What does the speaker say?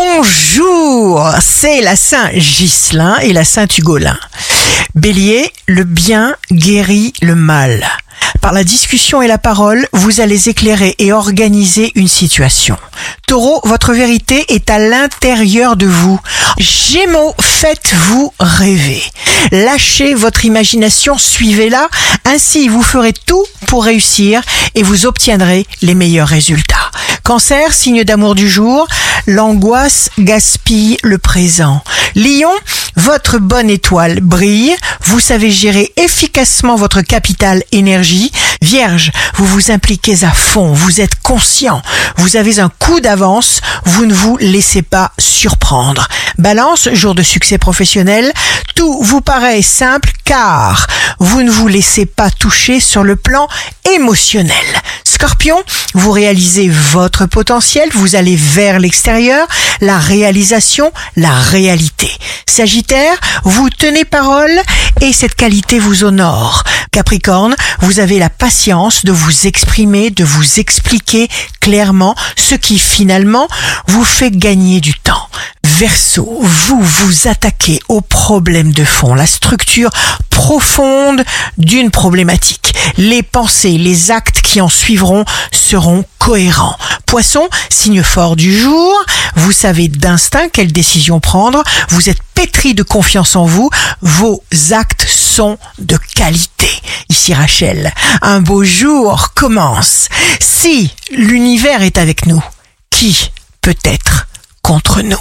Bonjour, c'est la Saint Ghislain et la Saint Hugolin. Bélier, le bien guérit le mal. Par la discussion et la parole, vous allez éclairer et organiser une situation. Taureau, votre vérité est à l'intérieur de vous. Gémeaux, faites-vous rêver. Lâchez votre imagination, suivez-la. Ainsi, vous ferez tout pour réussir et vous obtiendrez les meilleurs résultats. Cancer, signe d'amour du jour, l'angoisse gaspille le présent. Lion, votre bonne étoile brille, vous savez gérer efficacement votre capital énergie. Vierge, vous vous impliquez à fond, vous êtes conscient, vous avez un coup d'avance, vous ne vous laissez pas surprendre. Balance, jour de succès professionnel, tout vous paraît simple car vous ne vous laissez pas toucher sur le plan émotionnel. Scorpion, vous réalisez votre potentiel, vous allez vers l'extérieur, la réalisation, la réalité. Sagittaire, vous tenez parole et cette qualité vous honore. Capricorne, vous avez la patience de vous exprimer, de vous expliquer clairement ce qui finalement vous fait gagner du temps. Verseau, vous vous attaquez au problème de fond, la structure profonde d'une problématique. Les pensées, les actes qui en suivront seront cohérents. Poisson, signe fort du jour, vous savez d'instinct quelle décision prendre, vous êtes pétri de confiance en vous, vos actes sont de qualité. Ici Rachel, un beau jour commence. Si l'univers est avec nous, qui peut être contre nous?